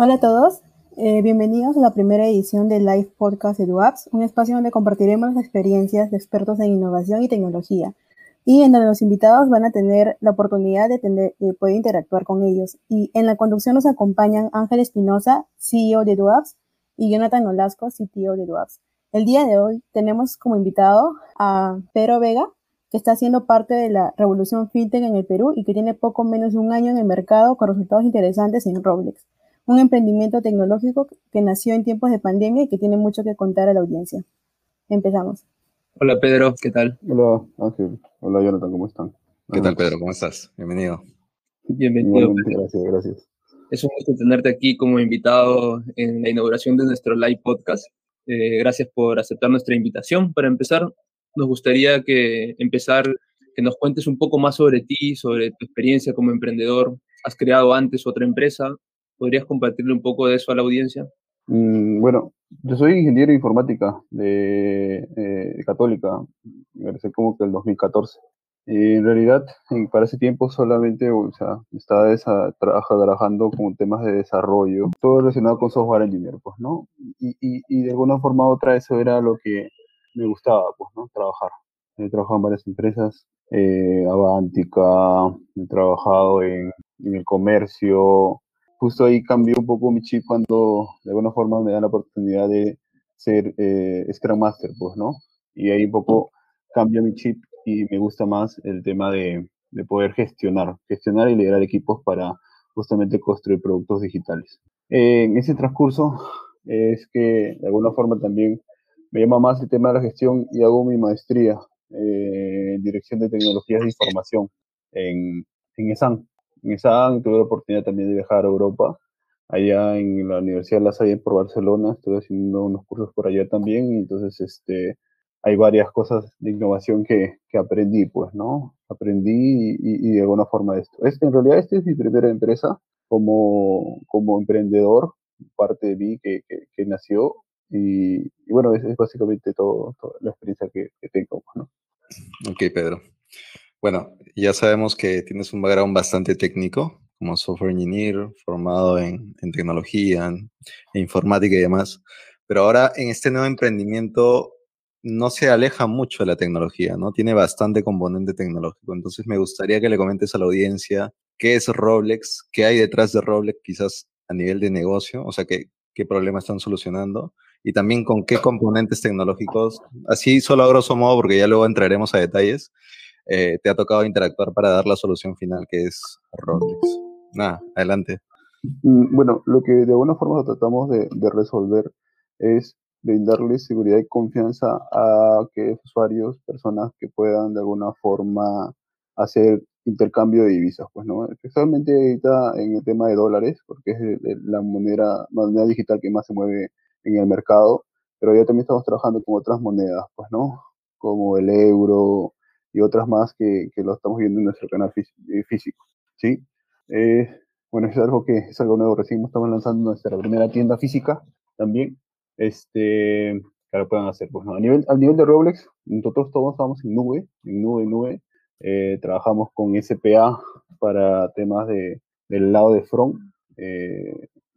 Hola a todos, eh, bienvenidos a la primera edición del Live Podcast EduApps, un espacio donde compartiremos las experiencias de expertos en innovación y tecnología, y en donde los invitados van a tener la oportunidad de, poder interactuar con ellos. Y en la conducción nos acompañan Ángel Espinosa, CEO de EduApps, y Jonathan Olasco, CTO de EduApps. El día de hoy tenemos como invitado a Pedro Vega, que está haciendo parte de la revolución fintech en el Perú y que tiene poco menos de un año en el mercado con resultados interesantes en Roblex un emprendimiento tecnológico que nació en tiempos de pandemia y que tiene mucho que contar a la audiencia. Empezamos. Hola Pedro, ¿qué tal? Hola Ángel, hola Jonathan, ¿cómo están? ¿Qué tal Pedro? ¿Cómo estás? Bienvenido. Bienvenido. Gracias, gracias. Es un gusto tenerte aquí como invitado en la inauguración de nuestro live podcast. Eh, gracias por aceptar nuestra invitación. Para empezar, nos gustaría que empezar que nos cuentes un poco más sobre ti, sobre tu experiencia como emprendedor. ¿Has creado antes otra empresa? ¿Podrías compartirle un poco de eso a la audiencia? Mm, bueno, yo soy ingeniero de informática de, eh, Católica, parece como que el 2014. Y en realidad, para ese tiempo solamente, o sea, estaba esa, trabajando con temas de desarrollo, todo relacionado con software engineer, pues, ¿no? Y, y, y, de alguna forma u otra eso era lo que me gustaba, pues, ¿no? Trabajar. He trabajado en varias empresas, eh, Avantica, he trabajado en, en el comercio, justo ahí cambió un poco mi chip cuando de alguna forma me dan la oportunidad de ser eh, Scrum Master, pues, ¿no? Y ahí un poco cambia mi chip y me gusta más el tema de, de poder gestionar, gestionar y liderar equipos para justamente construir productos digitales. en ese transcurso es que de alguna forma también me llama más el tema de la gestión y hago mi maestría eh, en Dirección de Tecnologías de Información en, en ESAN, en esa tuve la oportunidad también de viajar a Europa, allá en la Universidad de La Salle por Barcelona, estuve haciendo unos cursos por allá también, y entonces este, hay varias cosas de innovación que, que aprendí, pues, ¿no? Aprendí y, de alguna forma esto. Es, en realidad, esta es mi primera empresa como, como emprendedor, parte de mí que, que, nació, y, bueno, es, básicamente todo, toda la experiencia que, tengo, pues, ¿no? Ok, Pedro. Bueno, ya sabemos que tienes un background bastante técnico, como software engineer, formado en, tecnología, en, informática y demás, pero ahora en este nuevo emprendimiento no se aleja mucho de la tecnología, ¿no? Tiene bastante componente tecnológico. Entonces me gustaría que le comentes a la audiencia qué es Roblex, qué hay detrás de Roblex quizás a nivel de negocio, o sea, qué, qué problemas están solucionando y también con qué componentes tecnológicos, así solo a grosso modo, porque ya luego entraremos a detalles, eh, te ha tocado interactuar para dar la solución final, que es Roblex. Nada, adelante. Mm, bueno, lo que de alguna forma tratamos de, resolver es brindarle seguridad y confianza a que usuarios, personas que puedan de alguna forma hacer intercambio de divisas, pues, ¿no? Especialmente ahorita en el tema de dólares, porque es la moneda, moneda digital que más se mueve en el mercado, pero ya también estamos trabajando con otras monedas, pues, ¿no? Como el euro, y otras más que, que lo estamos viendo en nuestro canal eh, físico. ¿sí? Eh, bueno, es algo que es algo nuevo. Recién estamos lanzando nuestra primera tienda física también. Este, que lo puedan hacer. Pues, a, nivel, a nivel de Roblex, nosotros todos estamos en nube, en nube, en nube. Eh, trabajamos con SPA para temas de, del lado de front.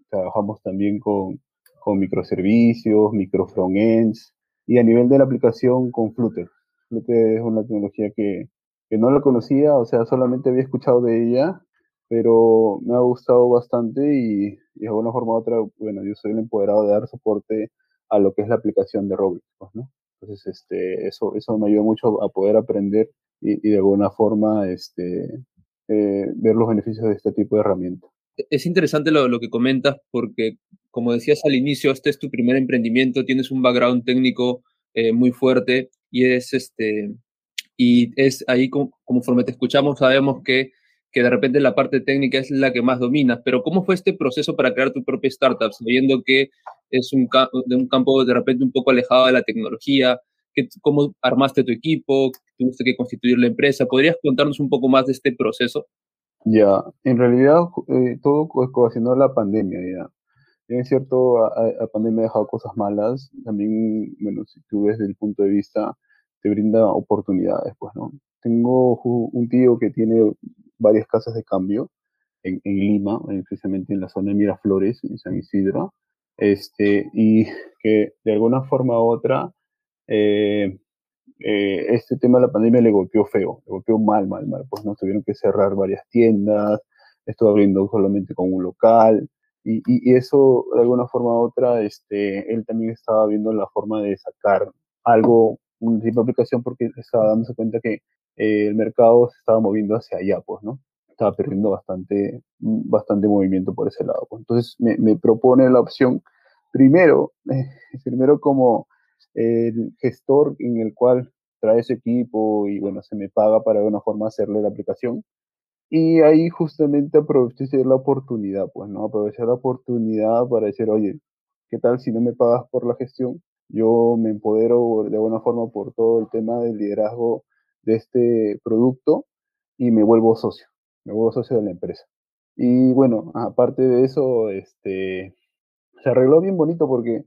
trabajamos también con, con microservicios, micro frontends y a nivel de la aplicación con Flutter. Es una tecnología que, que no la conocía, o sea, solamente había escuchado de ella, pero me ha gustado bastante y, de alguna forma u otra, bueno, yo soy el empoderado de dar soporte a lo que es la aplicación de Roblox, pues, ¿no? Entonces, este, eso, eso me ayuda mucho a poder aprender y, y de alguna forma este, eh, ver los beneficios de este tipo de herramientas. Es interesante lo, lo, que comentas porque, como decías al inicio, este es tu primer emprendimiento, tienes un background técnico eh, muy fuerte y es este y es ahí como, conforme te escuchamos sabemos que, que de repente la parte técnica es la que más dominas, pero ¿cómo fue este proceso para crear tu propia startup, sabiendo que es un, de un campo de repente un poco alejado de la tecnología? Que, ¿Cómo armaste tu equipo? ¿Tuviste que constituir la empresa? ¿Podrías contarnos un poco más de este proceso? Ya, en realidad eh, todo ocasionó la pandemia, ya es cierto, la pandemia ha dejado cosas malas. También, bueno, si tú ves desde el punto de vista, te brinda oportunidades, pues, ¿no? Tengo un tío que tiene varias casas de cambio en, Lima, precisamente en la zona de Miraflores, en San Isidro, este, y que de alguna forma u otra eh, eh, este tema de la pandemia le golpeó feo, le golpeó mal, mal, mal, pues no tuvieron que cerrar varias tiendas, estuvo abriendo solamente con un local, y, y, eso de alguna forma u otra, este, él también estaba viendo la forma de sacar algo, un tipo de aplicación, porque estaba dándose cuenta que eh, el mercado se estaba moviendo hacia allá, pues, ¿no? Estaba perdiendo bastante, bastante movimiento por ese lado. Pues. Entonces me, propone la opción, primero, primero como el gestor en el cual trae ese equipo y bueno, se me paga para de alguna forma hacerle la aplicación. Y ahí justamente aproveché la oportunidad, pues, ¿no? Aprovechar la oportunidad para decir, oye, ¿qué tal si no me pagas por la gestión? Yo me empodero de alguna forma por todo el tema del liderazgo de este producto y me vuelvo socio, me vuelvo socio de la empresa. Y bueno, aparte de eso, este, se arregló bien bonito porque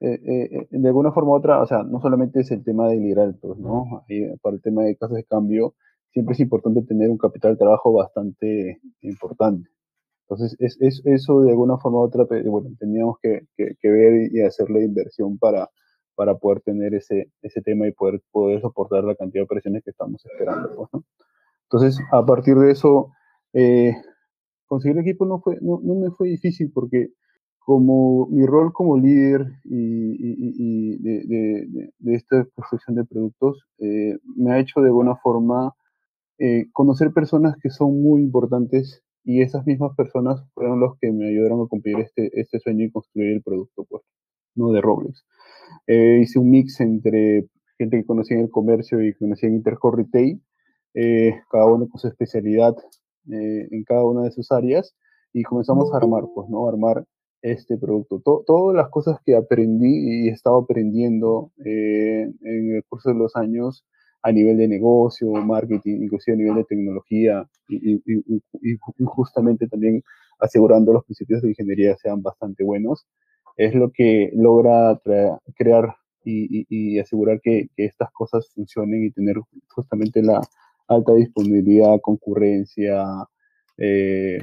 eh, eh, eh, de alguna forma u otra, o sea, no solamente es el tema de liderar, pues, ¿no? para el tema de casas de cambio, siempre es importante tener un capital de trabajo bastante importante. Entonces, es, es eso de alguna forma u otra, bueno, teníamos que, que, ver y hacerle inversión para, para poder tener ese, ese tema y poder, poder soportar la cantidad de presiones que estamos esperando, pues, ¿no? Entonces, a partir de eso, conseguir equipo no, fue, no, no me fue difícil porque como mi rol como líder y, de, esta construcción de productos eh, me ha hecho de alguna forma eh, conocer personas que son muy importantes y esas mismas personas fueron los que me ayudaron a cumplir este, este sueño y construir el producto, pues, no de Roblex. Eh, hice un mix entre gente que conocía en el comercio y que conocía en Intercore Retail, cada uno con su especialidad en cada una de sus áreas y comenzamos a armar, pues, ¿no? armar este producto. todas las cosas que aprendí y he estado aprendiendo eh, en el curso de los años a nivel de negocio, marketing, inclusive a nivel de tecnología y, justamente también asegurando los principios de ingeniería sean bastante buenos, es lo que logra crear y, asegurar que, estas cosas funcionen y tener justamente la alta disponibilidad, concurrencia, eh,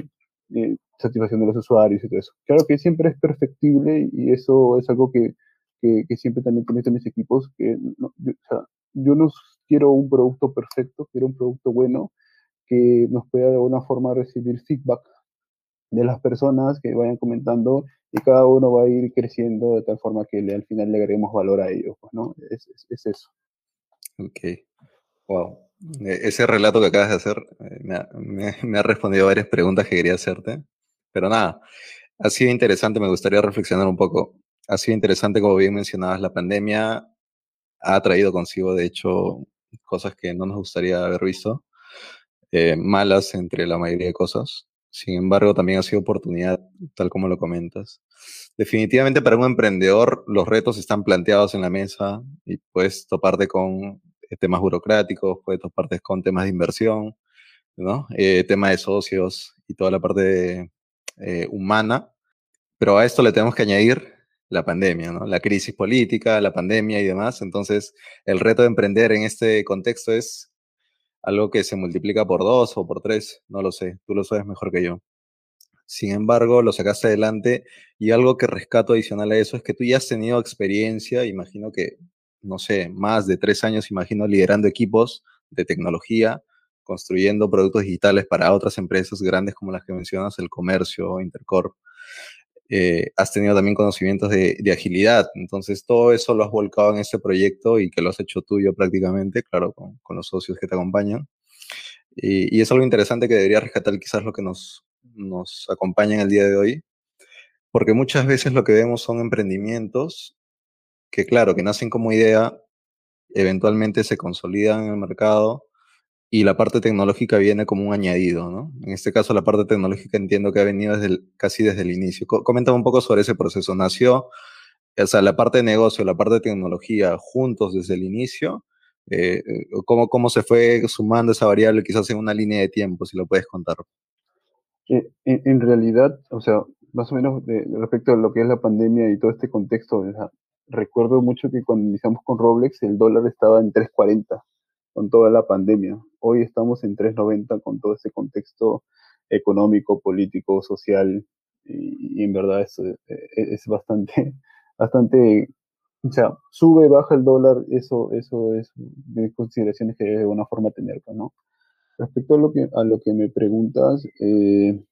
eh, satisfacción de los usuarios y todo eso. Claro que siempre es perfectible y eso es algo que, que, siempre también en mis equipos, que yo, o sea, yo no quiero un producto perfecto, quiero un producto bueno que nos pueda de alguna forma recibir feedback de las personas que vayan comentando y cada uno va a ir creciendo de tal forma que al final le agreguemos valor a ellos, pues, ¿no? Es, es, eso. Ok. Wow. E, ese relato que acabas de hacer eh, me ha, me, me ha respondido varias preguntas que quería hacerte. Pero nada, ha sido interesante, me gustaría reflexionar un poco. Ha sido interesante, como bien mencionabas, la pandemia ha traído consigo, de hecho, cosas que no nos gustaría haber visto, eh, malas entre la mayoría de cosas. Sin embargo, también ha sido oportunidad, tal como lo comentas. Definitivamente para un emprendedor los retos están planteados en la mesa y puedes toparte con eh, temas burocráticos, puedes toparte con temas de inversión, ¿no? Eh, tema de socios y toda la parte de, eh, humana, pero a esto le tenemos que añadir la pandemia, ¿no? la crisis política, la pandemia y demás. Entonces, el reto de emprender en este contexto es algo que se multiplica por dos o por tres, no lo sé, tú lo sabes mejor que yo. Sin embargo, lo sacaste adelante y algo que rescato adicional a eso es que tú ya has tenido experiencia, imagino que, no sé, más de tres años, imagino, liderando equipos de tecnología, construyendo productos digitales para otras empresas grandes como las que mencionas, el comercio, Intercorp. Eh, has tenido también conocimientos de, agilidad, entonces todo eso lo has volcado en este proyecto y que lo has hecho tuyo prácticamente, claro, con, los socios que te acompañan. Y, es algo interesante que debería rescatar quizás lo que nos, nos acompaña en el día de hoy, porque muchas veces lo que vemos son emprendimientos que, claro, que nacen como idea, eventualmente se consolidan en el mercado, y la parte tecnológica viene como un añadido, ¿no? En este caso, la parte tecnológica entiendo que ha venido desde casi desde el inicio. Coméntame un poco sobre ese proceso. ¿Nació, o sea, la parte de negocio, la parte de tecnología juntos desde el inicio? Eh, eh, ¿cómo, ¿Cómo se fue sumando esa variable quizás en una línea de tiempo, si lo puedes contar? Eh, en, realidad, o sea, más o menos respecto a lo que es la pandemia y todo este contexto, recuerdo mucho que cuando iniciamos con Roblex el dólar estaba en 3.40 con toda la pandemia. Hoy estamos en 3.90 con todo ese contexto económico, político, social, y, en verdad es, es, bastante, bastante, o sea, sube, baja el dólar, eso, eso es de consideraciones que de alguna forma tener, ¿no? Respecto a lo que, a lo que me preguntas, eh,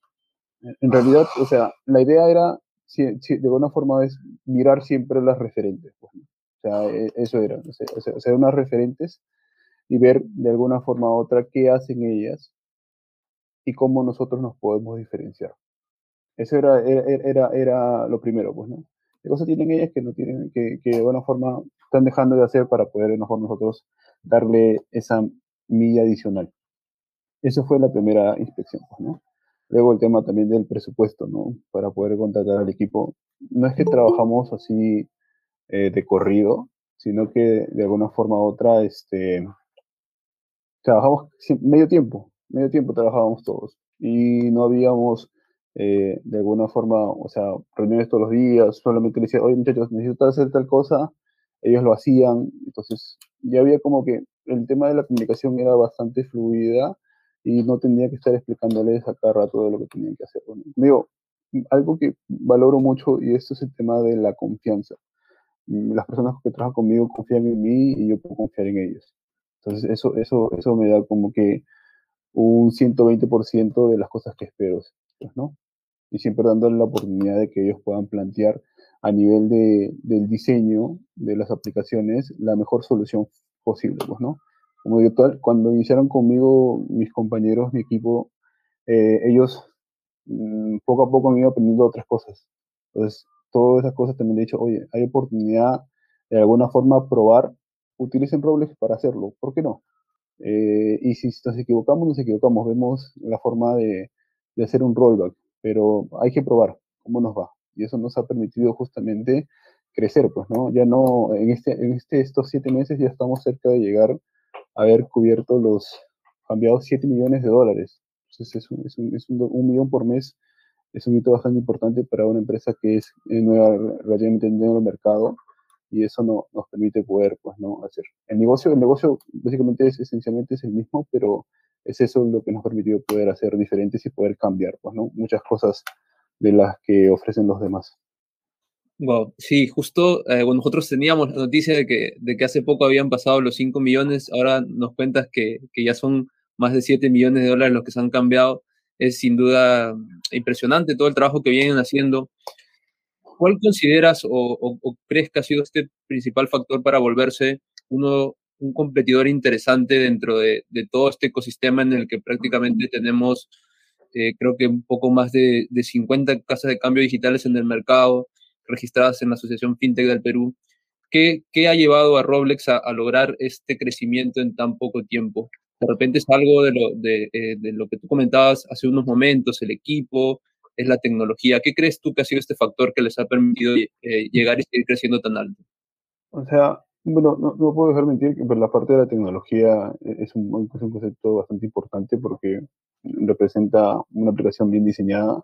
en realidad, o sea, la idea era, de alguna forma, es mirar siempre las referentes. Pues, o sea, e, eso era, o sea, ser unas referentes y ver de alguna forma u otra qué hacen ellas y cómo nosotros nos podemos diferenciar. Eso era, era, era, lo primero, pues, ¿no? ¿Qué cosas tienen ellas que no tienen, que, que de alguna forma están dejando de hacer para poder mejor nosotros darle esa milla adicional? Eso fue la primera inspección, pues, ¿no? Luego el tema también del presupuesto, ¿no? Para poder contratar al equipo. No es que trabajamos así eh, de corrido, sino que de alguna forma u otra, este, trabajamos medio tiempo, medio tiempo trabajábamos todos y no habíamos eh, de alguna forma, o sea, reuniones todos los días, solamente le decía, oye muchachos, necesito hacer tal cosa, ellos lo hacían, entonces ya había como que el tema de la comunicación era bastante fluida y no tendría que estar explicándoles a cada rato de lo que tenían que hacer. digo, algo que valoro mucho y esto es el tema de la confianza. Mm, las personas que trabajan conmigo confían en mí y yo puedo confiar en ellos. Entonces eso, eso, eso me da como que un 120% de las cosas que espero, pues, ¿no? Y siempre dándole la oportunidad de que ellos puedan plantear a nivel de, del diseño de las aplicaciones la mejor solución posible, pues, ¿no? como virtual, cuando iniciaron conmigo mis compañeros, mi equipo, eh, ellos mm, poco a poco han ido aprendiendo otras cosas. Entonces, todas esas cosas también he dicho, oye, hay oportunidad de alguna forma probar, utilicen Roblex para hacerlo, ¿por qué no? Eh, y si nos equivocamos, nos equivocamos, vemos la forma de, de hacer un rollback, pero hay que probar cómo nos va. Y eso nos ha permitido justamente crecer, pues, ¿no? Ya no, en, este, en este, estos siete meses ya estamos cerca de llegar haber cubierto los cambiados 7 millones de dólares. Entonces es un, es un, es un, millón por mes, es un hito bastante importante para una empresa que es eh, nueva relativamente en el mercado y eso no, nos permite poder pues no hacer. El negocio, el negocio básicamente es esencialmente es el mismo, pero es eso lo que nos permitió poder hacer diferentes y poder cambiar pues no muchas cosas de las que ofrecen los demás. Wow, sí, justo eh, nosotros teníamos la noticia de que, de que hace poco habían pasado los 5 millones, ahora nos cuentas que, que, ya son más de 7 millones de dólares los que se han cambiado. Es sin duda impresionante todo el trabajo que vienen haciendo. ¿Cuál consideras o, crees que ha sido este principal factor para volverse uno, un competidor interesante dentro de, de todo este ecosistema en el que prácticamente tenemos, eh, creo que un poco más de, de 50 casas de cambio digitales en el mercado? registradas en la Asociación FinTech del Perú. ¿Qué, qué ha llevado a Roblex a, lograr este crecimiento en tan poco tiempo? De repente es algo de lo, de, eh, de lo que tú comentabas hace unos momentos, el equipo, es la tecnología. ¿Qué crees tú que ha sido este factor que les ha permitido eh, llegar y seguir creciendo tan alto? O sea, bueno, no, no, puedo dejar mentir que la parte de la tecnología es un, es un, concepto bastante importante porque representa una aplicación bien diseñada,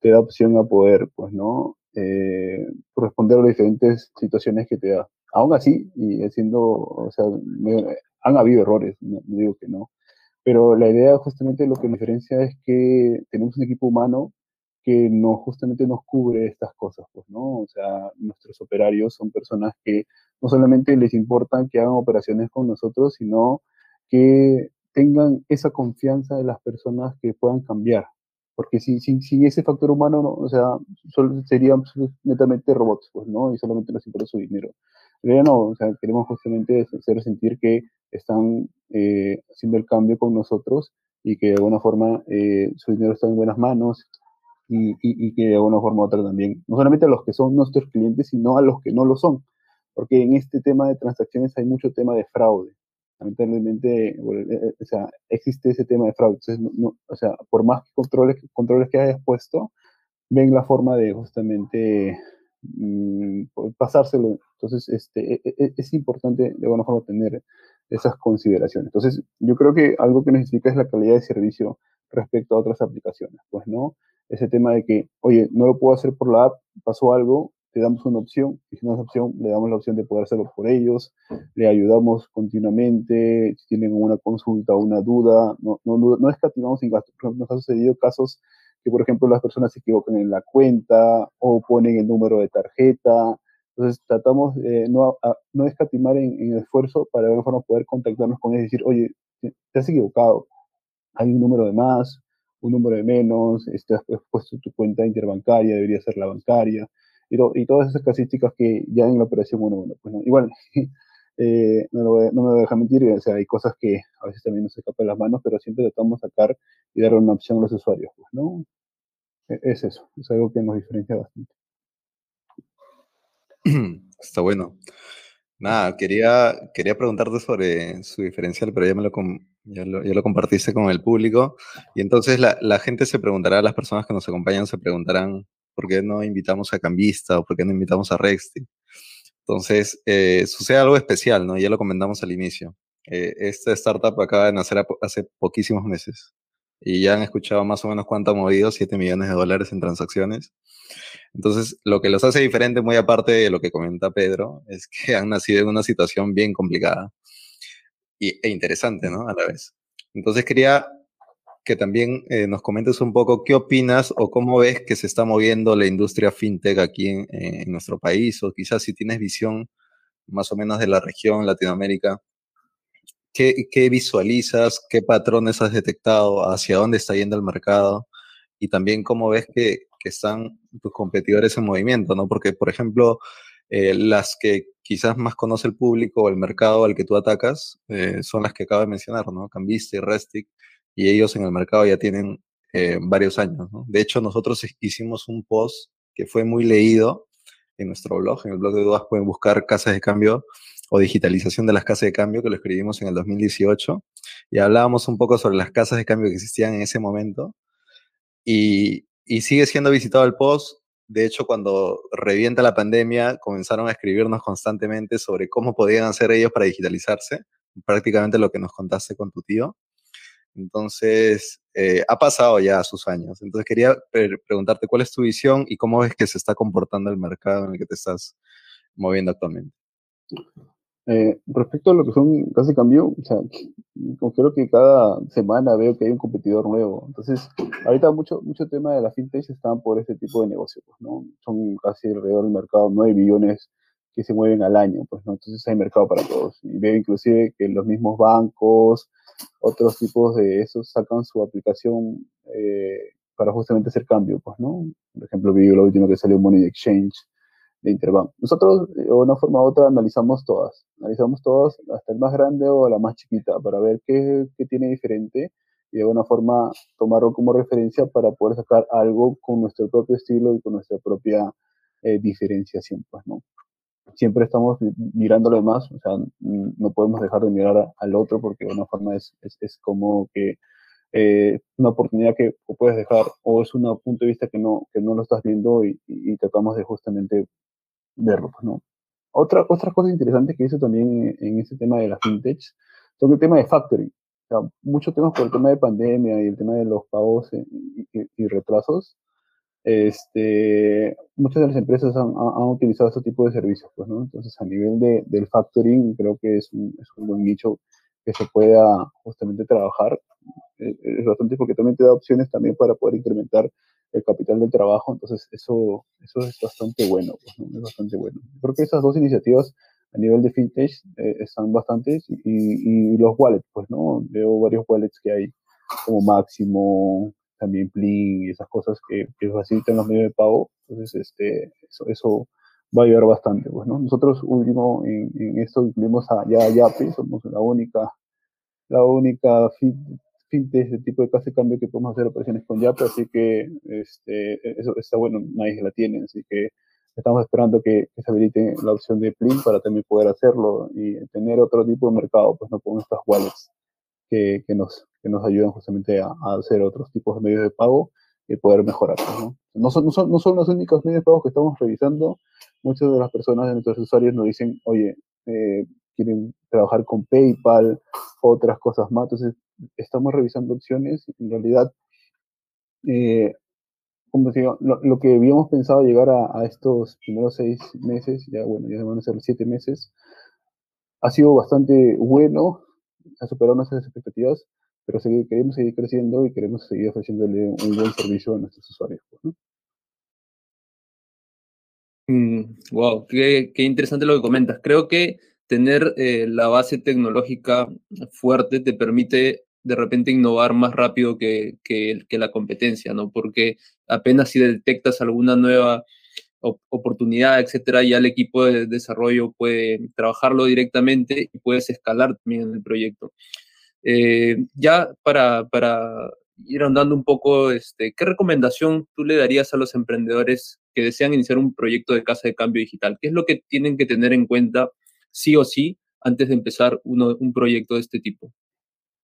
te da opción a poder, pues, ¿no? eh, responder a las diferentes situaciones que te da. Aún así, y haciendo, o sea, han habido errores, no, digo que no, pero la idea justamente lo que diferencia es que tenemos un equipo humano que no justamente nos cubre estas cosas, pues, ¿no? O sea, nuestros operarios son personas que no solamente les importan que hagan operaciones con nosotros, sino que tengan esa confianza de las personas que puedan cambiar, porque si, si, ese factor humano, no, o sea, solo serían netamente robots, pues, ¿no? Y solamente nos importa su dinero. Pero no, o sea, queremos justamente hacer sentir que están eh, haciendo el cambio con nosotros y que de alguna forma eh, su dinero está en buenas manos y, y, que de alguna forma u otra también, no solamente a los que son nuestros clientes, sino a los que no lo son. Porque en este tema de transacciones hay mucho tema de fraude lamentablemente, eh, eh, o sea, existe ese tema de fraude. o sea, por más controles, controles que hayas puesto, ven la forma de justamente mm, pasárselo. Entonces, este, e, e, e, es importante de alguna forma tener esas consideraciones. Entonces, yo creo que algo que necesita es la calidad de servicio respecto a otras aplicaciones. Pues, ¿no? Ese tema de que, oye, no lo puedo hacer por la app, pasó algo, te damos una opción, y si no es opción, le damos la opción de poder hacerlo por ellos, le ayudamos continuamente, si tienen una consulta una duda, no, no, no escatimamos sin gastos. Nos ha sucedido casos que, por ejemplo, las personas se equivocan en la cuenta o ponen el número de tarjeta. Entonces, tratamos de no, no escatimar en, en, esfuerzo para de alguna forma poder contactarnos con ellos y decir, oye, te has equivocado, hay un número de más, un número de menos, este, has puesto tu cuenta interbancaria, debería ser la bancaria, y, todas esas casísticas que ya en la operación 1-1. Pues, ¿no? Igual, eh, no, no, me voy a dejar mentir, o sea, hay cosas que a veces también nos escapan las manos, pero siempre tratamos de sacar y dar una opción a los usuarios, pues, ¿no? E, es eso, es algo que nos diferencia bastante. Está bueno. Nada, quería, quería preguntarte sobre su diferencial, pero ya, me lo, ya lo, ya lo compartiste con el público. Y entonces la, la, gente se preguntará, las personas que nos acompañan se preguntarán, ¿por qué no invitamos a Cambista o por qué no invitamos a Rexti? Entonces, eh, sucede algo especial, ¿no? Ya lo comentamos al inicio. Eh, esta startup acaba de nacer hace poquísimos meses y ya han escuchado más o menos cuánto ha movido, 7 millones de dólares en transacciones. Entonces, lo que los hace diferente, muy aparte de lo que comenta Pedro, es que han nacido en una situación bien complicada y, e interesante, ¿no? A la vez. Entonces, quería que también eh, nos comentes un poco qué opinas o cómo ves que se está moviendo la industria fintech aquí en, en nuestro país, o quizás si tienes visión más o menos de la región, Latinoamérica, ¿qué, visualizas, qué patrones has detectado, hacia dónde está yendo el mercado? y también cómo ves que, que están tus competidores en movimiento, ¿no? Porque, por ejemplo, eh, las que quizás más conoce el público o el mercado al que tú atacas eh, son las que acabo de mencionar, ¿no? Cambista y Restic, y ellos en el mercado ya tienen eh, varios años, ¿no? De hecho, nosotros hicimos un post que fue muy leído en nuestro blog, en el blog de dudas pueden buscar casas de cambio o digitalización de las casas de cambio, que lo escribimos en el 2018, y hablábamos un poco sobre las casas de cambio que existían en ese momento, y, sigue siendo visitado el post. De hecho, cuando revienta la pandemia, comenzaron a escribirnos constantemente sobre cómo podían hacer ellos para digitalizarse, prácticamente lo que nos contaste con tu tío. Entonces, eh, ha pasado ya sus años. Entonces, quería pre preguntarte cuál es tu visión y cómo ves que se está comportando el mercado en el que te estás moviendo actualmente. Eh, respecto a lo que son casi cambio, o sea, creo que cada semana veo que hay un competidor nuevo. Entonces, ahorita mucho, mucho tema de la fintech están por este tipo de negocios, pues, ¿no? Son casi alrededor del mercado 9 billones que se mueven al año, pues, ¿no? Entonces hay mercado para todos. Y veo inclusive que los mismos bancos, otros tipos de esos sacan su aplicación eh, para justamente hacer cambio, pues, ¿no? Por ejemplo, vi lo último que salió Money Exchange, de Interbank. Nosotros, de una forma u otra, analizamos todas. Analizamos todas, hasta el más grande o la más chiquita, para ver qué, tiene diferente y de alguna forma tomarlo como referencia para poder sacar algo con nuestro propio estilo y con nuestra propia eh, diferenciación, pues, ¿no? Siempre estamos mirando lo demás, o sea, no podemos dejar de mirar al otro porque de alguna forma es, es, como que eh, una oportunidad que puedes dejar o es un punto de vista que no, que no lo estás viendo y tratamos de justamente verlo, pues, ¿no? Otra, otra cosa interesante que hizo también en, este tema de la fintech son el tema de factoring. O sea, muchos temas por el tema de pandemia y el tema de los pagos y, y, y retrasos. Este, muchas de las empresas han, han, utilizado este tipo de servicios, pues, ¿no? Entonces, a nivel de, del factoring, creo que es un, es un buen nicho que se pueda justamente trabajar. Eh, es bastante porque también te da opciones también para poder incrementar el capital del trabajo, entonces eso, eso es bastante bueno, pues, ¿no? es bastante bueno. Creo que esas dos iniciativas a nivel de fintech eh, están bastantes y, los wallets, pues, ¿no? Veo varios wallets que hay como Máximo, también Plin y esas cosas que, facilitan los medios de pago, entonces este, eso va a ayudar bastante, pues, ¿no? Nosotros último en, en esto incluimos a ya Yape, somos la única, la única fintech de tipo de casa de cambio que podemos hacer operaciones con Yape, así que este, eso está bueno, nadie la tiene, así que estamos esperando que, que, se habilite la opción de Plin para también poder hacerlo y tener otro tipo de mercado, pues no con estas wallets que, que, nos, que nos ayudan justamente a, a, hacer otros tipos de medios de pago y poder mejorar. ¿no? No, son, no, son, no son los únicos medios de pago que estamos revisando, muchas de las personas de nuestros usuarios nos dicen, oye, eh, quieren trabajar con PayPal, otras cosas más. Entonces, estamos revisando opciones. En realidad, eh, como decía, lo, que habíamos pensado llegar a, estos primeros seis meses, ya bueno, ya van a ser siete meses, ha sido bastante bueno, ha superado nuestras expectativas, pero queremos seguir creciendo y queremos seguir ofreciéndole un buen servicio a nuestros usuarios. Mm, qué, interesante lo que comentas. Creo que tener eh, la base tecnológica fuerte te permite de repente innovar más rápido que, la competencia, ¿no? Porque apenas si detectas alguna nueva oportunidad, etcétera, ya el equipo de desarrollo puede trabajarlo directamente y puedes escalar también el proyecto. Eh, ya para, para ir andando un poco, este, ¿qué recomendación tú le darías a los emprendedores que desean iniciar un proyecto de casa de cambio digital? ¿Qué es lo que tienen que tener en cuenta sí o sí antes de empezar uno, un proyecto de este tipo?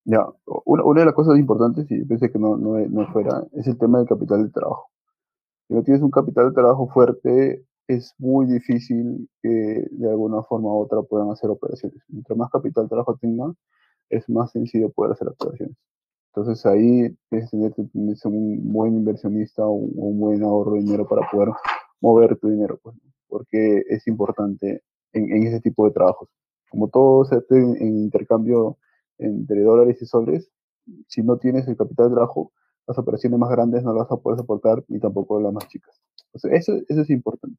Ya, una, de las cosas importantes, y pensé que no, no, no, fuera, es el tema del capital de trabajo. Si no tienes un capital de trabajo fuerte, es muy difícil que de alguna forma u otra puedan hacer operaciones. Mientras más capital de trabajo tengan, es más sencillo poder hacer operaciones. Entonces ahí tienes que tener un buen inversionista o un, buen ahorro de dinero para poder mover tu dinero, pues, porque es importante en, en, ese tipo de trabajos. Como todo se hace en, intercambio entre dólares y soles, si no tienes el capital de trabajo, las operaciones más grandes no las vas a poder soportar ni tampoco las más chicas. eso, eso es importante.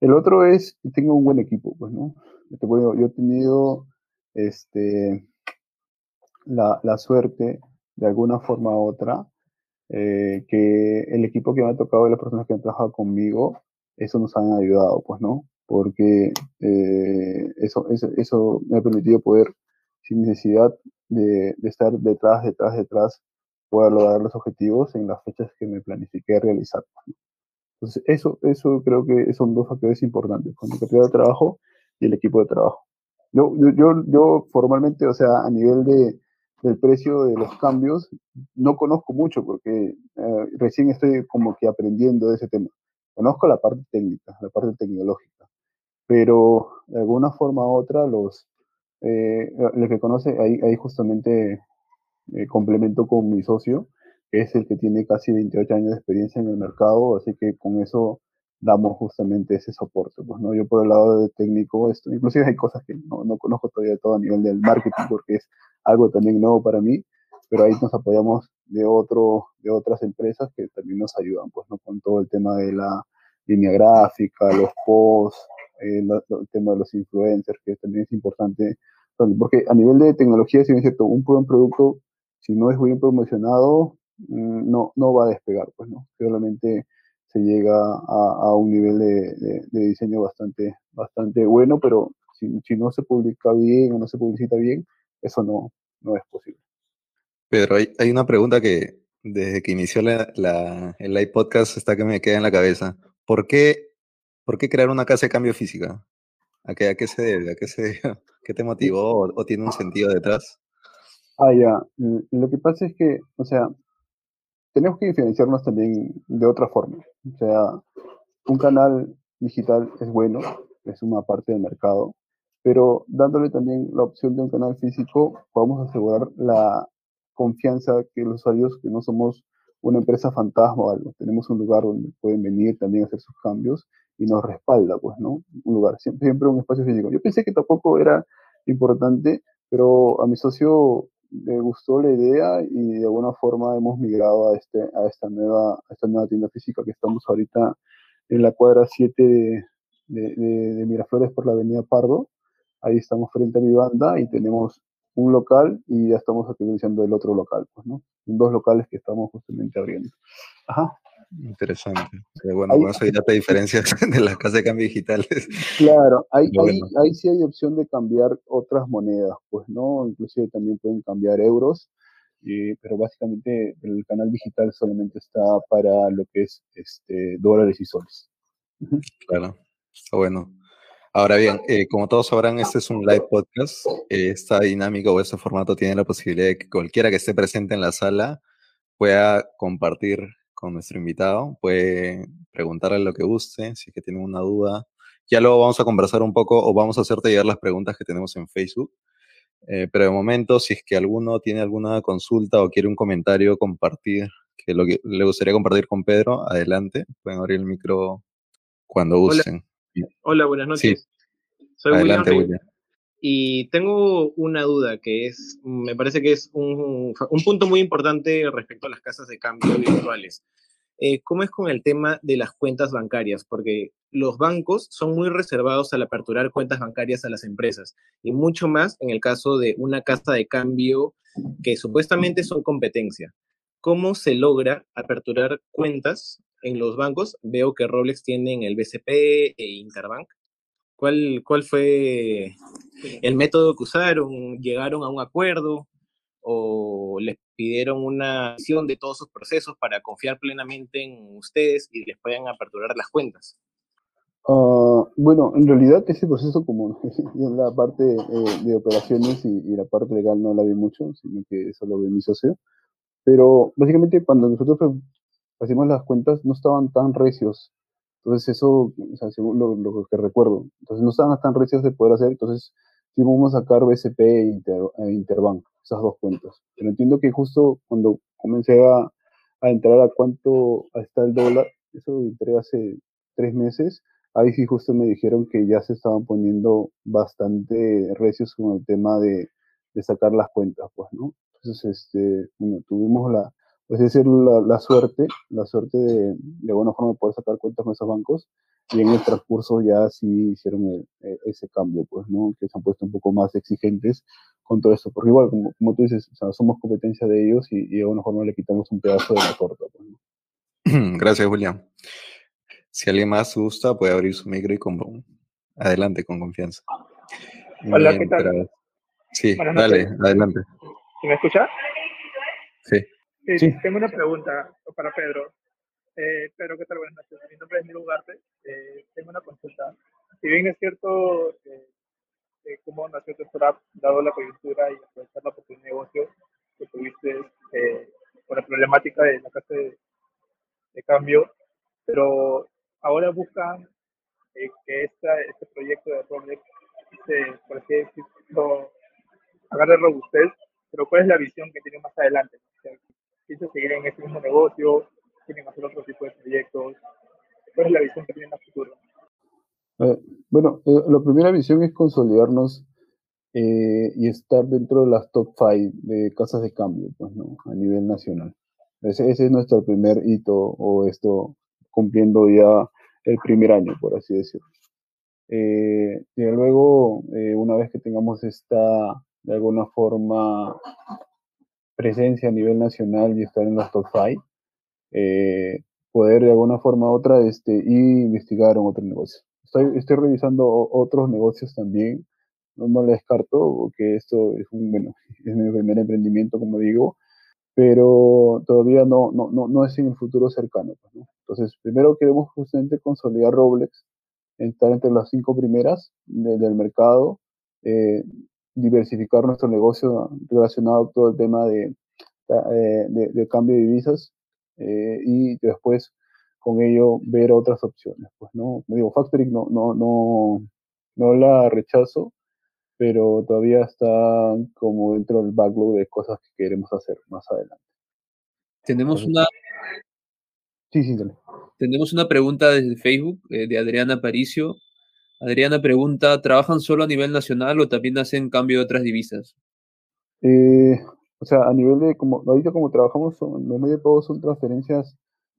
El otro es que tenga un buen equipo, pues, ¿no? Yo, he tenido este, la, suerte, de alguna forma u otra, eh, que el equipo que me ha tocado y las personas que han trabajado conmigo, eso nos han ayudado, pues, ¿no? Porque eh, eso, eso, me ha permitido poder sin necesidad de, estar detrás, detrás, detrás, poder lograr los objetivos en las fechas que me planifiqué realizar. Entonces, eso, eso creo que son dos factores importantes, con el capital de trabajo y el equipo de trabajo. Yo, yo, yo, formalmente, o sea, a nivel de, del precio de los cambios, no conozco mucho porque eh, recién estoy como que aprendiendo de ese tema. Conozco la parte técnica, la parte tecnológica, pero de alguna forma u otra los, eh, que conoce, ahí, ahí justamente eh, complemento con mi socio, que es el que tiene casi 28 años de experiencia en el mercado, así que con eso damos justamente ese soporte. Pues, ¿no? Yo por el lado de técnico, esto, inclusive hay cosas que no, no conozco todavía todo a nivel del marketing, porque es algo también nuevo para mí, pero ahí nos apoyamos de, otro, de otras empresas que también nos ayudan, pues, ¿no? Con todo el tema de la línea gráfica, los posts, eh, el tema de los influencers, que también es importante, porque a nivel de tecnología, si bien es cierto, un buen producto, si no es bien promocionado, mm, no, no va a despegar, pues, ¿no? Realmente se llega a, un nivel de, diseño bastante, bastante bueno, pero si, si, no se publica bien o no se publicita bien, eso no, no es posible. Pedro, hay, hay una pregunta que desde que inició la, la, el live podcast está que me queda en la cabeza. ¿Por qué ¿Por qué crear una casa de cambio física? ¿A qué, a qué se debe? ¿A qué, se, qué te motivó o, tiene un sentido detrás? Ah, ya. Mm, lo que pasa es que, o sea, tenemos que diferenciarnos también de otra forma. O sea, un canal digital es bueno, es una parte del mercado, pero dándole también la opción de un canal físico, podemos asegurar la confianza que los usuarios, que no somos una empresa fantasma o algo, tenemos un lugar donde pueden venir también a hacer sus cambios y nos respalda, pues, ¿no? Un lugar, siempre, siempre un espacio físico. Yo pensé que tampoco era importante, pero a mi socio le gustó la idea y de alguna forma hemos migrado a, este, a, esta, nueva, a esta nueva tienda física que estamos ahorita en la cuadra 7 de, de, Miraflores por la avenida Pardo. Ahí estamos frente a mi banda y tenemos un local y ya estamos actualizando el otro local, pues, ¿no? Dos locales que estamos justamente abriendo. Ajá. Interesante. bueno, ahí, eso ya te diferencias de las casas de cambio digitales. Claro, ahí, ahí, sí hay opción de cambiar otras monedas, pues, ¿no? Inclusive también pueden cambiar euros, pero básicamente el canal digital solamente está para lo que es este, dólares y soles. Claro, está bueno. Ahora bien, eh, como todos sabrán, este es un live podcast. esta dinámica o este formato tiene la posibilidad de que cualquiera que esté presente en la sala pueda compartir con nuestro invitado. Puede preguntarle lo que guste, si es que tiene una duda. Ya luego vamos a conversar un poco o vamos a hacerte llegar las preguntas que tenemos en Facebook. Eh, pero de momento, si es que alguno tiene alguna consulta o quiere un comentario, compartir que lo que le gustaría compartir con Pedro, adelante. Pueden abrir el micro cuando gusten. Hola, buenas noches. Soy adelante, William, Y tengo una duda que es, me parece que es un, un punto muy importante respecto a las casas de cambio virtuales. Eh, ¿cómo es con el tema de las cuentas bancarias? Porque los bancos son muy reservados al aperturar cuentas bancarias a las empresas y mucho más en el caso de una casa de cambio que supuestamente son competencia. ¿Cómo se logra aperturar cuentas en los bancos? Veo que Rolex tiene en el BCP e Interbank. ¿Cuál, ¿Cuál fue el método que usaron? ¿Llegaron a un acuerdo? o les pidieron una visión de todos sus procesos para confiar plenamente en ustedes y les puedan aperturar las cuentas? Ah, bueno, en realidad ese proceso, como en la parte eh, de operaciones y, la parte legal no la vi mucho, sino que eso lo vi mi socio. Pero básicamente cuando nosotros hacíamos las cuentas no estaban tan recios. Entonces eso, o según lo, lo, que recuerdo, entonces no estaban tan recios de poder hacer. Entonces sí vamos a sacar BCP e, e Interbank esas dos cuentas. Pero entiendo que justo cuando comencé a, a entrar a cuánto está el dólar, eso entré hace tres meses, ahí sí justo me dijeron que ya se estaban poniendo bastante recios con el tema de, de sacar las cuentas, pues, ¿no? Entonces, este, bueno, tuvimos la, pues decir, la, la, suerte, la suerte de, de alguna forma poder sacar cuentas con esos bancos, y en el transcurso ya sí hicieron ese cambio, pues, ¿no? Que se han puesto un poco más exigentes con todo esto, porque igual, como, como tú dices, o sea, somos competencia de ellos y, y, de alguna forma le quitamos un pedazo de la torta. Pues, ¿no? Gracias, Julián. Si alguien más gusta, puede abrir su micro y con, adelante con confianza. Hola, ¿qué tal? Sí, dale, adelante. ¿Se me escucha? Sí. Sí, tengo una pregunta para Pedro. Eh, Pedro, ¿qué tal? Buenas noches. Mi nombre es Miro Ugarte. Eh, tengo una consulta. Si bien es cierto eh, eh, cómo nació tu startup, dado la coyuntura y aprovechar la oportunidad de negocio que tuviste eh, por la problemática de la casa de, cambio, pero ahora buscan eh, que esta, este proyecto de Rolex, se, por así decirlo, agarre robustez, pero ¿cuál es la visión que tiene más adelante? ¿Piensa seguir en este mismo negocio? ¿Quieren hacer otro tipo de proyectos? ¿Cuál es la visión que tienen a futuro? Eh, bueno, eh, la primera visión es consolidarnos eh, y estar dentro de las top 5 de casas de cambio, pues, ¿no? A nivel nacional. Ese, ese, es nuestro primer hito, o esto cumpliendo ya el primer año, por así decirlo. Eh, y luego, eh, una vez que tengamos esta, de alguna forma, presencia a nivel nacional y estar en los top 5, eh, poder de alguna forma u otra este, investigar en otro negocio. Estoy, estoy revisando otros negocios también, no, no le descarto, porque esto es, un, bueno, es mi primer emprendimiento, como digo, pero todavía no, no, no, no es en el futuro cercano. Pues, ¿no? Entonces, primero queremos justamente consolidar Roblex, estar entre las cinco primeras de, del mercado, eh, diversificar nuestro negocio relacionado con todo el tema de, eh, de, de cambio de divisas eh, y después con ello ver otras opciones. Pues, ¿no? Digo, Factoring no, no, no, no la rechazo, pero todavía está como dentro del backlog de cosas que queremos hacer más adelante. Tenemos una... Sí, sí, dale. Tenemos una pregunta desde Facebook eh, de Adriana Paricio. Adriana pregunta, ¿trabajan solo a nivel nacional o también hacen cambio de otras divisas? Eh, o sea, a nivel de, como ahorita como trabajamos, son, lo medio de todo son transferencias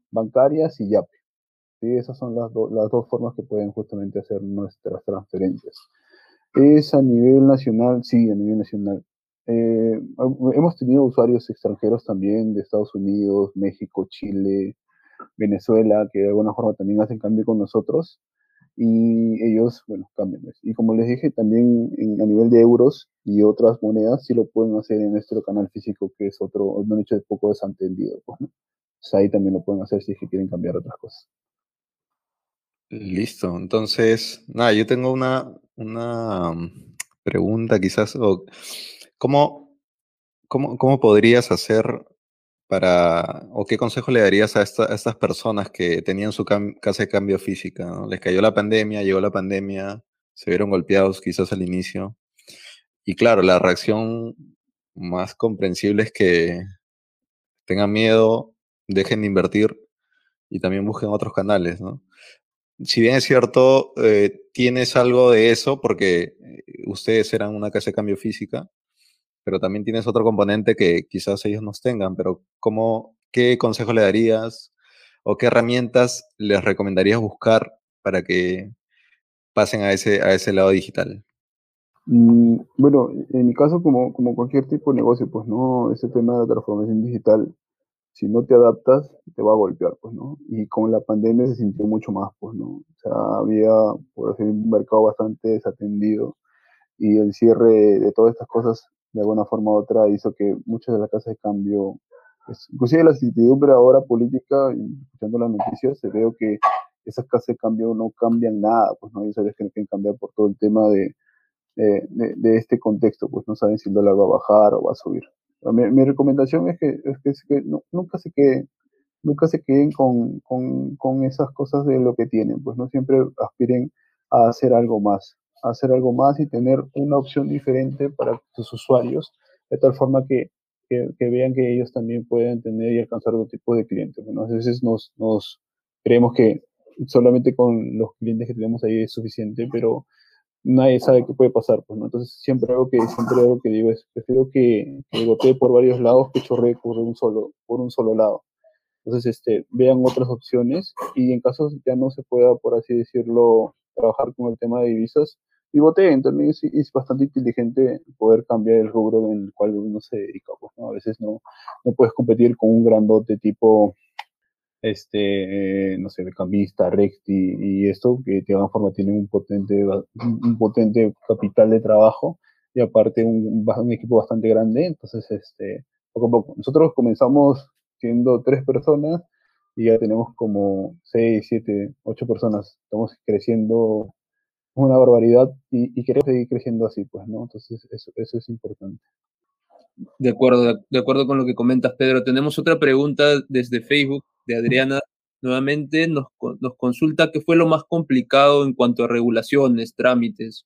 bancarias y YAP. ¿sí? Esas son las, do, las dos formas que pueden justamente hacer nuestras transferencias. Es a nivel nacional, sí, a nivel nacional. Eh, hemos tenido usuarios extranjeros también de Estados Unidos, México, Chile, Venezuela, que de alguna forma también hacen cambio con nosotros y ellos, bueno, cambian. Y como les dije, también a nivel de euros y otras monedas, sí lo pueden hacer en nuestro canal físico, que es otro, un hecho de poco desentendido. Pues, ¿no? Pues ahí también lo pueden hacer si es que quieren cambiar otras cosas. Listo, entonces, nada, yo tengo una, una pregunta quizás, o ¿cómo, cómo, cómo podrías hacer para, o qué consejo le darías a, esta, a estas personas que tenían su casa de cambio física? ¿no? Les cayó la pandemia, llegó la pandemia, se vieron golpeados quizás al inicio. Y claro, la reacción más comprensible es que tengan miedo dejen de invertir y también busquen otros canales, ¿no? Si bien es cierto, eh, tienes algo de eso porque eh, ustedes eran una casa de cambio física, pero también tienes otro componente que quizás ellos no tengan, pero ¿cómo, ¿qué consejo le darías o qué herramientas les recomendarías buscar para que pasen a ese, a ese lado digital? Mm, bueno, en mi caso, como, como cualquier tipo de negocio, pues no, ese tema de la transformación digital si no te adaptas, te va a golpear, pues, ¿no? Y con la pandemia se sintió mucho más, pues, ¿no? O sea, había, por así un mercado bastante desatendido y el cierre de todas estas cosas, de alguna forma u otra, hizo que muchas de las casas de cambio, pues, inclusive la incertidumbre ahora política, escuchando las noticias, se veo que esas casas de cambio no cambian nada, pues, ¿no? Y sabes que quieren cambiar por todo el tema de, de, este contexto, pues no saben si el dólar va a bajar o va a subir. Mi, recomendación es que, es que, nunca se queden, nunca se queden con, con, con, esas cosas de lo que tienen, pues no siempre aspiren a hacer algo más, hacer algo más y tener una opción diferente para sus usuarios, de tal forma que, que, vean que ellos también pueden tener y alcanzar otro tipo de clientes. Bueno, a veces nos, nos creemos que solamente con los clientes que tenemos ahí es suficiente, pero nadie sabe qué puede pasar, pues. Entonces, siempre algo que, siempre algo que digo es, prefiero que, que por varios lados que chorree por un solo, por un solo lado. Entonces, este, vean otras opciones y en caso ya no se pueda, por así decirlo, trabajar con el tema de divisas, y voteen. También es, es, bastante inteligente poder cambiar el rubro en el cual uno se dedica. Pues, ¿no? A veces no, no puedes competir con un grandote tipo este, eh, no sé, cambista, Recti y esto, que de alguna forma tienen un potente, un potente capital de trabajo y aparte un, un equipo bastante grande, entonces, este, poco a poco. Nosotros comenzamos siendo tres personas y ya tenemos como seis, siete, ocho personas. Estamos creciendo una barbaridad y, queremos seguir creciendo así, pues, ¿no? Entonces, eso, eso es importante. De acuerdo, de acuerdo con lo que comentas, Pedro. Tenemos otra pregunta desde Facebook de Adriana. Nuevamente nos, nos consulta qué fue lo más complicado en cuanto a regulaciones, trámites.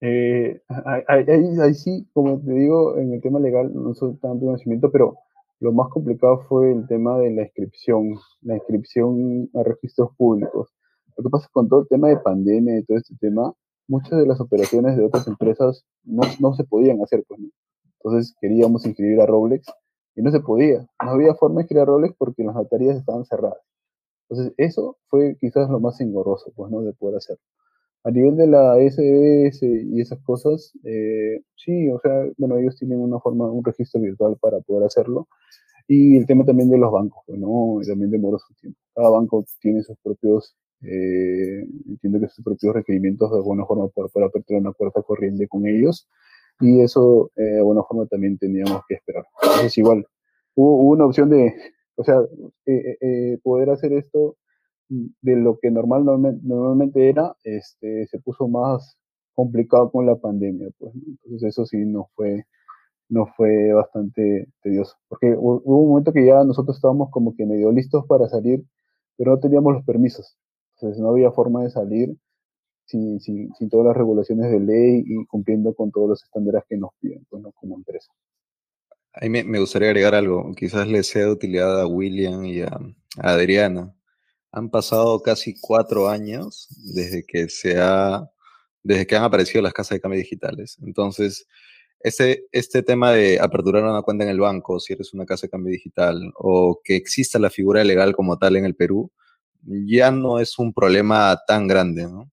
Eh, ahí, sí, como te digo, en el tema legal no soy tanto conocimiento, pero lo más complicado fue el tema de la inscripción, la inscripción a registros públicos. Lo que pasa con todo el tema de pandemia y todo este tema, muchas de las operaciones de otras empresas no, no se podían hacer. Pues, Entonces queríamos inscribir a Roblex y no se podía. No había forma de inscribir a Roblex porque las notarías estaban cerradas. Entonces eso fue quizás lo más engorroso, pues, ¿no? De poder hacerlo. A nivel de la SBS y esas cosas, eh, sí, o sea, bueno, ellos tienen una forma, un registro virtual para poder hacerlo. Y el tema también de los bancos, pues, ¿no? También demora su tiempo. Cada banco tiene sus propios eh, entiendo que sus propios requerimientos de alguna forma para, para aperturar una puerta corriente con ellos y eso eh, de alguna forma también teníamos que esperar. Entonces igual, hubo, una opción de, o sea, eh, eh, poder hacer esto de lo que normal, normalmente era, este, se puso más complicado con la pandemia, pues, entonces eso sí nos fue, fue bastante tedioso, porque hubo un momento que ya nosotros estábamos como que medio listos para salir, pero no teníamos los permisos, entonces no había forma de salir sin, sin, sin, todas las regulaciones de ley y cumpliendo con todos los estándares que nos piden pues, como empresa. Ahí me, me, gustaría agregar algo, quizás le sea de utilidad a William y a, Adriana. Han pasado casi cuatro años desde que se ha, desde que han aparecido las casas de cambio digitales. Entonces, este, este tema de aperturar una cuenta en el banco, si eres una casa de cambio digital, o que exista la figura legal como tal en el Perú, ya no es un problema tan grande, ¿no?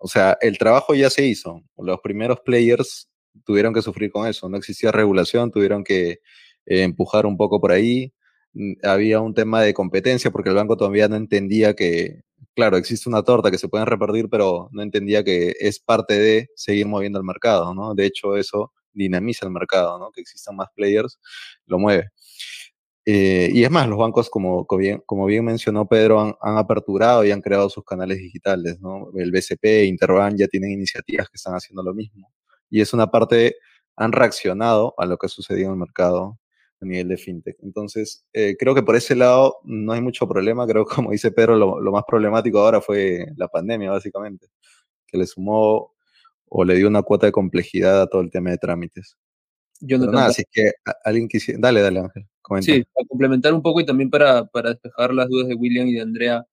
O sea, el trabajo ya se hizo. Los primeros players tuvieron que sufrir con eso. No existía regulación, tuvieron que eh, empujar un poco por ahí. Mm, había un tema de competencia porque el banco todavía no entendía que, claro, existe una torta que se pueden repartir, pero no entendía que es parte de seguir moviendo el mercado, ¿no? De hecho, eso dinamiza el mercado, ¿no? Que existan más players, lo mueve. Eh, y es más, los bancos, como, como, bien, mencionó Pedro, han, aperturado y han creado sus canales digitales. ¿no? El BCP, Interbank ya tienen iniciativas que están haciendo lo mismo. Y es una parte, han reaccionado a lo que ha sucedido en el mercado a nivel de fintech. Entonces, eh, creo que por ese lado no hay mucho problema. Creo, como dice Pedro, lo, lo, más problemático ahora fue la pandemia, básicamente, que le sumó o le dio una cuota de complejidad a todo el tema de trámites. Yo no nada, así que alguien quisiera. Dale, dale, Ángel. Sí, para complementar un poco y también para, para despejar las dudas de William y de Andrea,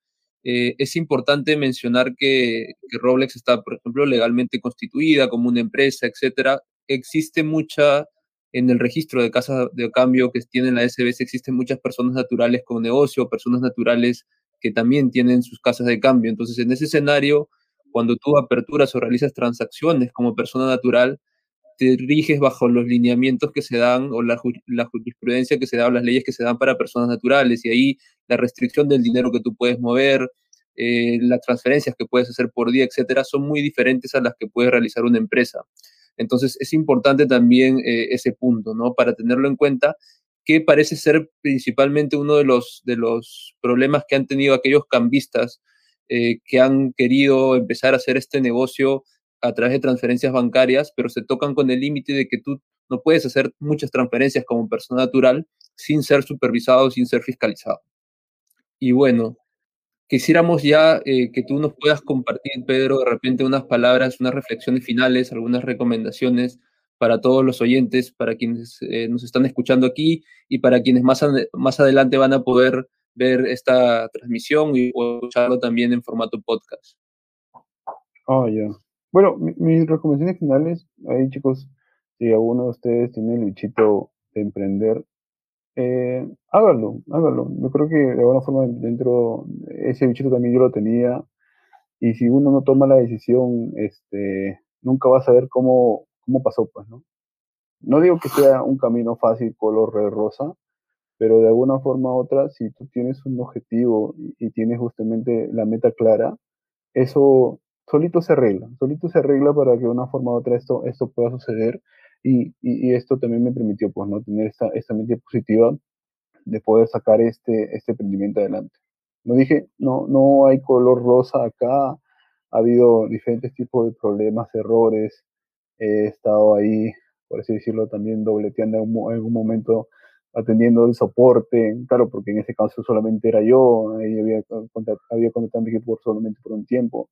eh, es importante mencionar que, que, Roblex está, por ejemplo, legalmente constituida como una empresa, etcétera. Existe mucha, en el registro de casas de cambio que tiene la SBS, existen muchas personas naturales con negocio, personas naturales que también tienen sus casas de cambio. Entonces, en ese escenario, cuando tú aperturas o realizas transacciones como persona natural, te riges bajo los lineamientos que se dan o la, jurisprudencia que se da o las leyes que se dan para personas naturales y ahí la restricción del dinero que tú puedes mover, eh, las transferencias que puedes hacer por día, etcétera, son muy diferentes a las que puede realizar una empresa. Entonces es importante también eh, ese punto, ¿no? Para tenerlo en cuenta, que parece ser principalmente uno de los, de los problemas que han tenido aquellos cambistas eh, que han querido empezar a hacer este negocio a través de transferencias bancarias, pero se tocan con el límite de que tú no puedes hacer muchas transferencias como persona natural sin ser supervisado, sin ser fiscalizado. Y bueno, quisiéramos ya eh, que tú nos puedas compartir, Pedro, de repente unas palabras, unas reflexiones finales, algunas recomendaciones para todos los oyentes, para quienes eh, nos están escuchando aquí y para quienes más, más adelante van a poder ver esta transmisión y escucharlo también en formato podcast. Oh, ya. Bueno, mis recomendaciones finales, ahí chicos, si alguno de ustedes tiene el bichito de emprender, eh, háganlo, háganlo. Yo creo que de alguna forma dentro, ese bichito también yo lo tenía, y si uno no toma la decisión, este, nunca va a saber cómo, cómo pasó, pues, ¿no? No digo que sea un camino fácil, color red rosa, pero de alguna forma u otra, si tú tienes un objetivo y, y tienes justamente la meta clara, eso solito se arregla, solito se arregla para que de una forma u otra esto, esto pueda suceder y, y, esto también me permitió pues no tener esta, esta mente positiva de poder sacar este, este emprendimiento adelante. No dije, no, no hay color rosa acá, ha habido diferentes tipos de problemas, errores, he estado ahí, por así decirlo, también dobleteando en, en algún momento atendiendo el soporte, claro, porque en ese caso solamente era yo, ahí había, había contratado a mi equipo solamente por un tiempo,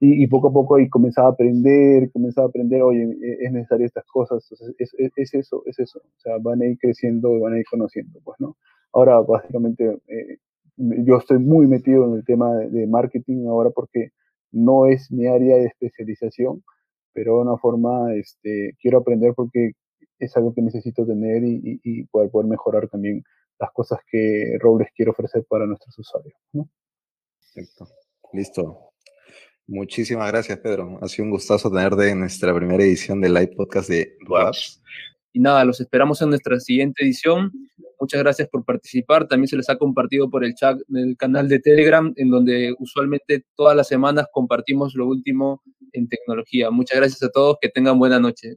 y, poco a poco ahí comenzaba a aprender, comenzaba a aprender, oye, e, es necesario estas cosas, entonces es, es, eso, es eso, o sea, van a ir creciendo y van a ir conociendo, pues, ¿no? Ahora, básicamente, eh, yo estoy muy metido en el tema de, marketing ahora porque no es mi área de especialización, pero de una forma, este, quiero aprender porque es algo que necesito tener y, y, poder, poder mejorar también las cosas que Robles quiere ofrecer para nuestros usuarios, ¿no? Perfecto. Listo. Muchísimas gracias, Pedro. Ha sido un gustazo tenerte en nuestra primera edición del live podcast de Duaps. Y nada, los esperamos en nuestra siguiente edición. Muchas gracias por participar. También se les ha compartido por el chat del canal de Telegram, en donde usualmente todas las semanas compartimos lo último en tecnología. Muchas gracias a todos. Que tengan buena noche.